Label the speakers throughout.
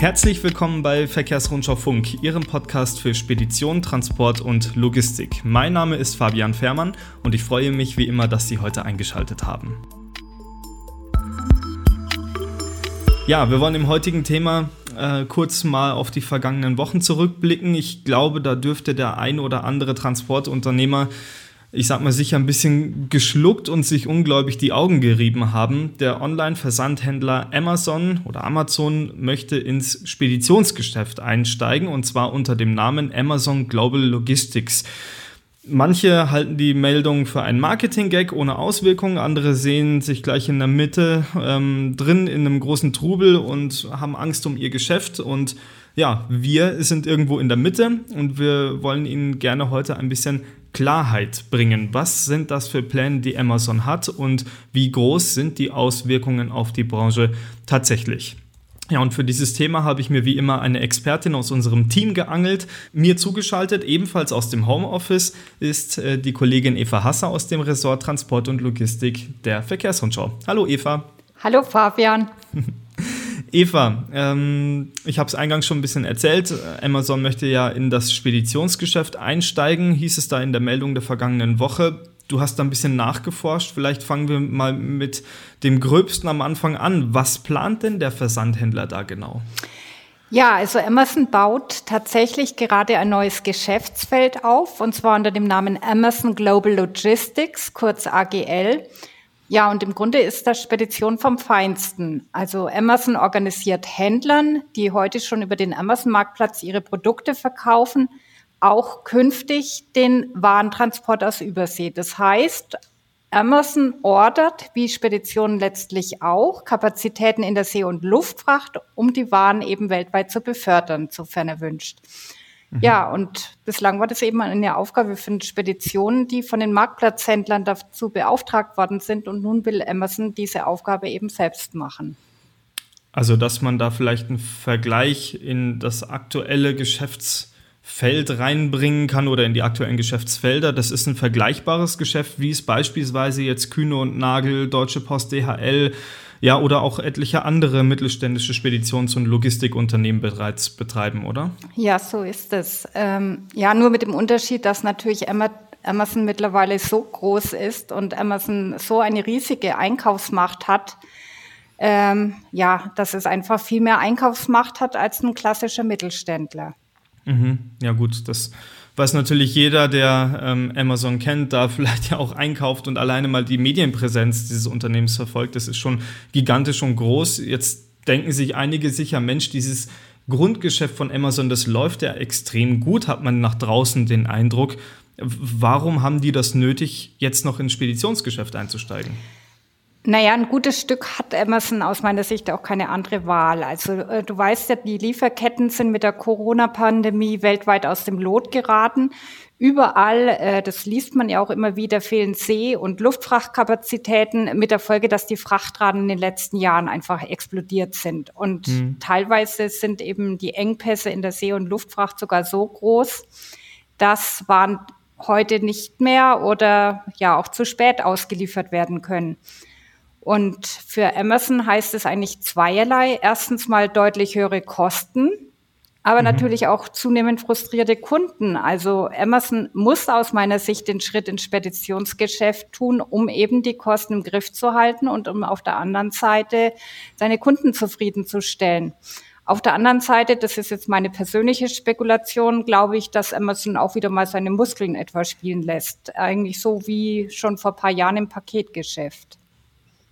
Speaker 1: Herzlich willkommen bei Verkehrsrundschau Funk, Ihrem Podcast für Spedition, Transport und Logistik. Mein Name ist Fabian Fährmann und ich freue mich wie immer, dass Sie heute eingeschaltet haben. Ja, wir wollen im heutigen Thema äh, kurz mal auf die vergangenen Wochen zurückblicken. Ich glaube, da dürfte der ein oder andere Transportunternehmer ich sag mal, sicher ein bisschen geschluckt und sich ungläubig die Augen gerieben haben. Der Online-Versandhändler Amazon oder Amazon möchte ins Speditionsgeschäft einsteigen und zwar unter dem Namen Amazon Global Logistics. Manche halten die Meldung für einen Marketing-Gag ohne Auswirkungen, andere sehen sich gleich in der Mitte ähm, drin in einem großen Trubel und haben Angst um ihr Geschäft. Und ja, wir sind irgendwo in der Mitte und wir wollen Ihnen gerne heute ein bisschen Klarheit bringen. Was sind das für Pläne, die Amazon hat und wie groß sind die Auswirkungen auf die Branche tatsächlich? Ja, und für dieses Thema habe ich mir wie immer eine Expertin aus unserem Team geangelt. Mir zugeschaltet, ebenfalls aus dem Homeoffice, ist äh, die Kollegin Eva Hasser aus dem Ressort Transport und Logistik der Verkehrsrundschau. Hallo Eva.
Speaker 2: Hallo Fabian.
Speaker 1: Eva, ähm, ich habe es eingangs schon ein bisschen erzählt. Amazon möchte ja in das Speditionsgeschäft einsteigen, hieß es da in der Meldung der vergangenen Woche. Du hast da ein bisschen nachgeforscht. Vielleicht fangen wir mal mit dem Gröbsten am Anfang an. Was plant denn der Versandhändler da genau?
Speaker 2: Ja, also Amazon baut tatsächlich gerade ein neues Geschäftsfeld auf, und zwar unter dem Namen Amazon Global Logistics, kurz AGL. Ja, und im Grunde ist das Spedition vom Feinsten. Also Amazon organisiert Händlern, die heute schon über den Amazon-Marktplatz ihre Produkte verkaufen, auch künftig den Warentransport aus Übersee. Das heißt, Amazon ordert, wie Speditionen letztlich auch, Kapazitäten in der See- und Luftfracht, um die Waren eben weltweit zu befördern, sofern erwünscht. Mhm. Ja, und bislang war das eben eine Aufgabe für Speditionen, die von den Marktplatzhändlern dazu beauftragt worden sind. Und nun will Amazon diese Aufgabe eben selbst machen.
Speaker 1: Also, dass man da vielleicht einen Vergleich in das aktuelle Geschäftsfeld reinbringen kann oder in die aktuellen Geschäftsfelder. Das ist ein vergleichbares Geschäft, wie es beispielsweise jetzt Kühne und Nagel, Deutsche Post, DHL, ja, oder auch etliche andere mittelständische Speditions- und Logistikunternehmen bereits betreiben, oder?
Speaker 2: Ja, so ist es. Ähm, ja, nur mit dem Unterschied, dass natürlich Amazon mittlerweile so groß ist und Amazon so eine riesige Einkaufsmacht hat, ähm, ja, dass es einfach viel mehr Einkaufsmacht hat als ein klassischer Mittelständler.
Speaker 1: Mhm. Ja, gut, das weiß natürlich jeder, der ähm, Amazon kennt, da vielleicht ja auch einkauft und alleine mal die Medienpräsenz dieses Unternehmens verfolgt, das ist schon gigantisch und groß. Jetzt denken sich einige sicher, Mensch, dieses Grundgeschäft von Amazon, das läuft ja extrem gut, hat man nach draußen den Eindruck. Warum haben die das nötig, jetzt noch ins Speditionsgeschäft einzusteigen?
Speaker 2: Naja, ein gutes Stück hat Amazon aus meiner Sicht auch keine andere Wahl. Also äh, du weißt ja, die Lieferketten sind mit der Corona-Pandemie weltweit aus dem Lot geraten. Überall, äh, das liest man ja auch immer wieder, fehlen See- und Luftfrachtkapazitäten mit der Folge, dass die Frachtraten in den letzten Jahren einfach explodiert sind. Und mhm. teilweise sind eben die Engpässe in der See- und Luftfracht sogar so groß, dass Waren heute nicht mehr oder ja auch zu spät ausgeliefert werden können. Und für Amazon heißt es eigentlich zweierlei. Erstens mal deutlich höhere Kosten, aber mhm. natürlich auch zunehmend frustrierte Kunden. Also Amazon muss aus meiner Sicht den Schritt ins Speditionsgeschäft tun, um eben die Kosten im Griff zu halten und um auf der anderen Seite seine Kunden zufriedenzustellen. Auf der anderen Seite, das ist jetzt meine persönliche Spekulation, glaube ich, dass Amazon auch wieder mal seine Muskeln etwa spielen lässt. Eigentlich so wie schon vor paar Jahren im Paketgeschäft.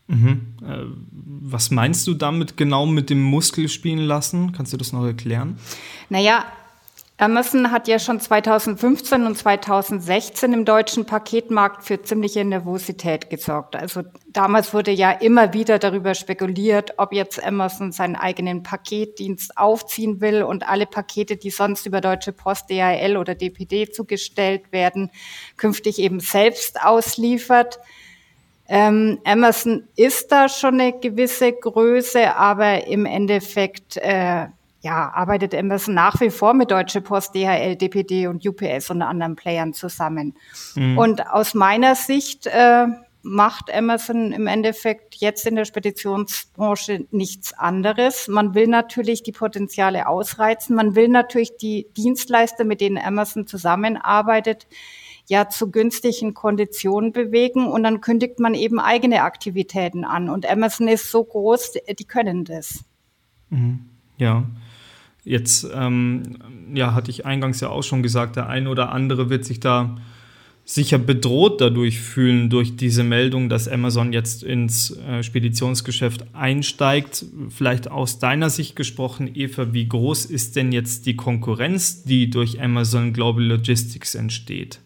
Speaker 1: Mhm. Äh, was meinst du damit genau mit dem Muskel spielen lassen? Kannst du das noch erklären?
Speaker 2: Naja, Amazon hat ja schon 2015 und 2016 im deutschen Paketmarkt für ziemliche Nervosität gesorgt. Also damals wurde ja immer wieder darüber spekuliert, ob jetzt Amazon seinen eigenen Paketdienst aufziehen will und alle Pakete, die sonst über Deutsche Post, DHL oder DPD zugestellt werden, künftig eben selbst ausliefert. Ähm, Amazon ist da schon eine gewisse Größe, aber im Endeffekt äh, ja, arbeitet Amazon nach wie vor mit Deutsche Post, DHL, DPD und UPS und anderen Playern zusammen. Mhm. Und aus meiner Sicht äh, macht Amazon im Endeffekt jetzt in der Speditionsbranche nichts anderes. Man will natürlich die Potenziale ausreizen. Man will natürlich die Dienstleister, mit denen Amazon zusammenarbeitet, ja zu günstigen Konditionen bewegen und dann kündigt man eben eigene Aktivitäten an. Und Amazon ist so groß, die können das.
Speaker 1: Mhm. Ja. Jetzt ähm, ja, hatte ich eingangs ja auch schon gesagt, der eine oder andere wird sich da sicher bedroht dadurch fühlen, durch diese Meldung, dass Amazon jetzt ins äh, Speditionsgeschäft einsteigt. Vielleicht aus deiner Sicht gesprochen, Eva, wie groß ist denn jetzt die Konkurrenz, die durch Amazon Global Logistics entsteht?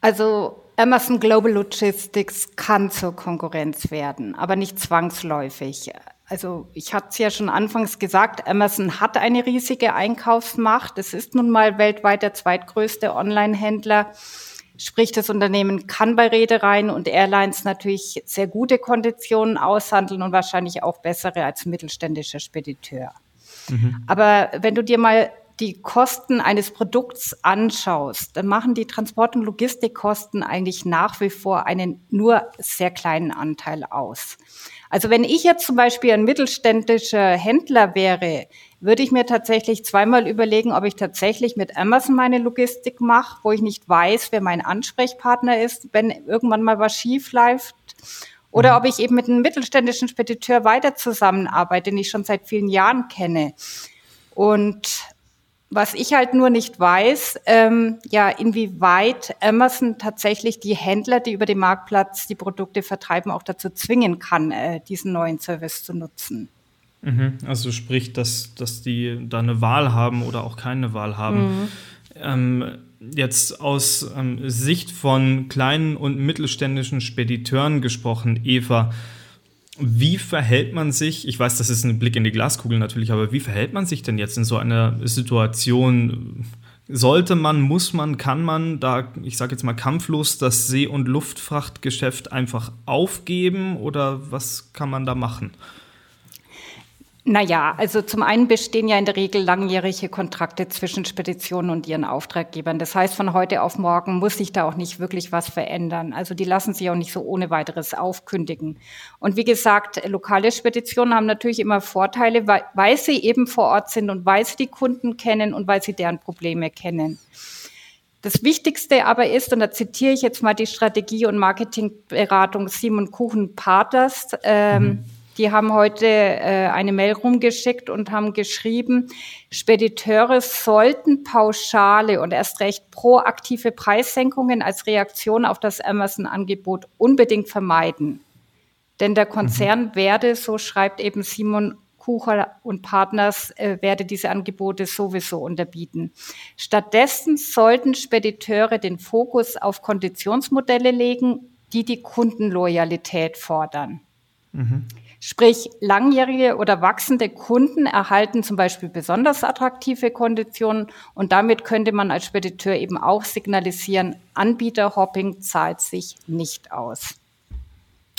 Speaker 2: Also Amazon Global Logistics kann zur Konkurrenz werden, aber nicht zwangsläufig. Also ich hatte es ja schon anfangs gesagt, Amazon hat eine riesige Einkaufsmacht. Es ist nun mal weltweit der zweitgrößte Online-Händler. Sprich, das Unternehmen kann bei Reedereien und Airlines natürlich sehr gute Konditionen aushandeln und wahrscheinlich auch bessere als mittelständischer Spediteur. Mhm. Aber wenn du dir mal die Kosten eines Produkts anschaust, dann machen die Transport- und Logistikkosten eigentlich nach wie vor einen nur sehr kleinen Anteil aus. Also wenn ich jetzt zum Beispiel ein mittelständischer Händler wäre, würde ich mir tatsächlich zweimal überlegen, ob ich tatsächlich mit Amazon meine Logistik mache, wo ich nicht weiß, wer mein Ansprechpartner ist, wenn irgendwann mal was schief läuft. Oder mhm. ob ich eben mit einem mittelständischen Spediteur weiter zusammenarbeite, den ich schon seit vielen Jahren kenne. Und was ich halt nur nicht weiß, ähm, ja, inwieweit Amazon tatsächlich die Händler, die über den Marktplatz die Produkte vertreiben, auch dazu zwingen kann, äh, diesen neuen Service zu nutzen.
Speaker 1: Mhm. Also sprich, dass, dass die da eine Wahl haben oder auch keine Wahl haben. Mhm. Ähm, jetzt aus ähm, Sicht von kleinen und mittelständischen Spediteuren gesprochen, Eva, wie verhält man sich, ich weiß, das ist ein Blick in die Glaskugel natürlich, aber wie verhält man sich denn jetzt in so einer Situation? Sollte man, muss man, kann man da, ich sage jetzt mal kampflos, das See- und Luftfrachtgeschäft einfach aufgeben oder was kann man da machen?
Speaker 2: Naja, also zum einen bestehen ja in der Regel langjährige Kontrakte zwischen Speditionen und ihren Auftraggebern. Das heißt, von heute auf morgen muss sich da auch nicht wirklich was verändern. Also die lassen sich auch nicht so ohne weiteres aufkündigen. Und wie gesagt, lokale Speditionen haben natürlich immer Vorteile, weil, weil sie eben vor Ort sind und weil sie die Kunden kennen und weil sie deren Probleme kennen. Das Wichtigste aber ist, und da zitiere ich jetzt mal die Strategie- und Marketingberatung Simon Kuchen Parters, ähm, mhm die haben heute äh, eine Mail rumgeschickt und haben geschrieben, Spediteure sollten pauschale und erst recht proaktive Preissenkungen als Reaktion auf das Amazon-Angebot unbedingt vermeiden. Denn der Konzern mhm. werde, so schreibt eben Simon Kucher und Partners, äh, werde diese Angebote sowieso unterbieten. Stattdessen sollten Spediteure den Fokus auf Konditionsmodelle legen, die die Kundenloyalität fordern. Mhm. Sprich, langjährige oder wachsende Kunden erhalten zum Beispiel besonders attraktive Konditionen und damit könnte man als Spediteur eben auch signalisieren, Anbieterhopping zahlt sich nicht aus.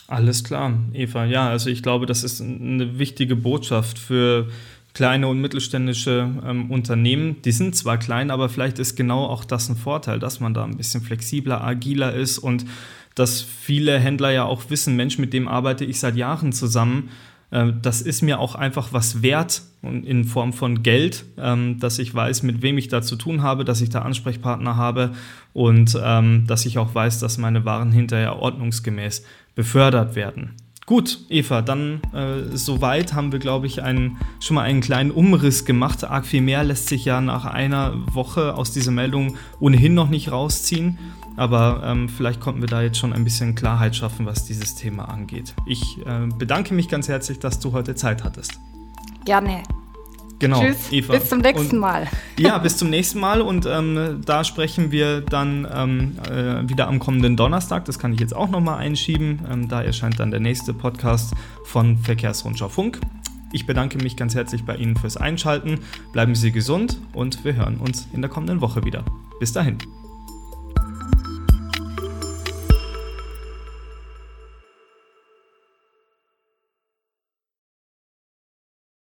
Speaker 1: Alles klar, Eva. Ja, also ich glaube, das ist eine wichtige Botschaft für kleine und mittelständische ähm, Unternehmen. Die sind zwar klein, aber vielleicht ist genau auch das ein Vorteil, dass man da ein bisschen flexibler, agiler ist und dass viele Händler ja auch wissen, Mensch, mit dem arbeite ich seit Jahren zusammen. Äh, das ist mir auch einfach was wert in Form von Geld, ähm, dass ich weiß, mit wem ich da zu tun habe, dass ich da Ansprechpartner habe und ähm, dass ich auch weiß, dass meine Waren hinterher ordnungsgemäß befördert werden. Gut, Eva, dann äh, soweit haben wir, glaube ich, einen, schon mal einen kleinen Umriss gemacht. Arg viel mehr lässt sich ja nach einer Woche aus dieser Meldung ohnehin noch nicht rausziehen. Aber ähm, vielleicht konnten wir da jetzt schon ein bisschen Klarheit schaffen, was dieses Thema angeht. Ich äh, bedanke mich ganz herzlich, dass du heute Zeit hattest.
Speaker 2: Gerne.
Speaker 1: Genau,
Speaker 2: Tschüss, Eva. Bis zum nächsten und, Mal.
Speaker 1: Ja, bis zum nächsten Mal. Und ähm, da sprechen wir dann ähm, äh, wieder am kommenden Donnerstag. Das kann ich jetzt auch nochmal einschieben. Ähm, da erscheint dann der nächste Podcast von Verkehrsrundschau Funk. Ich bedanke mich ganz herzlich bei Ihnen fürs Einschalten. Bleiben Sie gesund und wir hören uns in der kommenden Woche wieder. Bis dahin.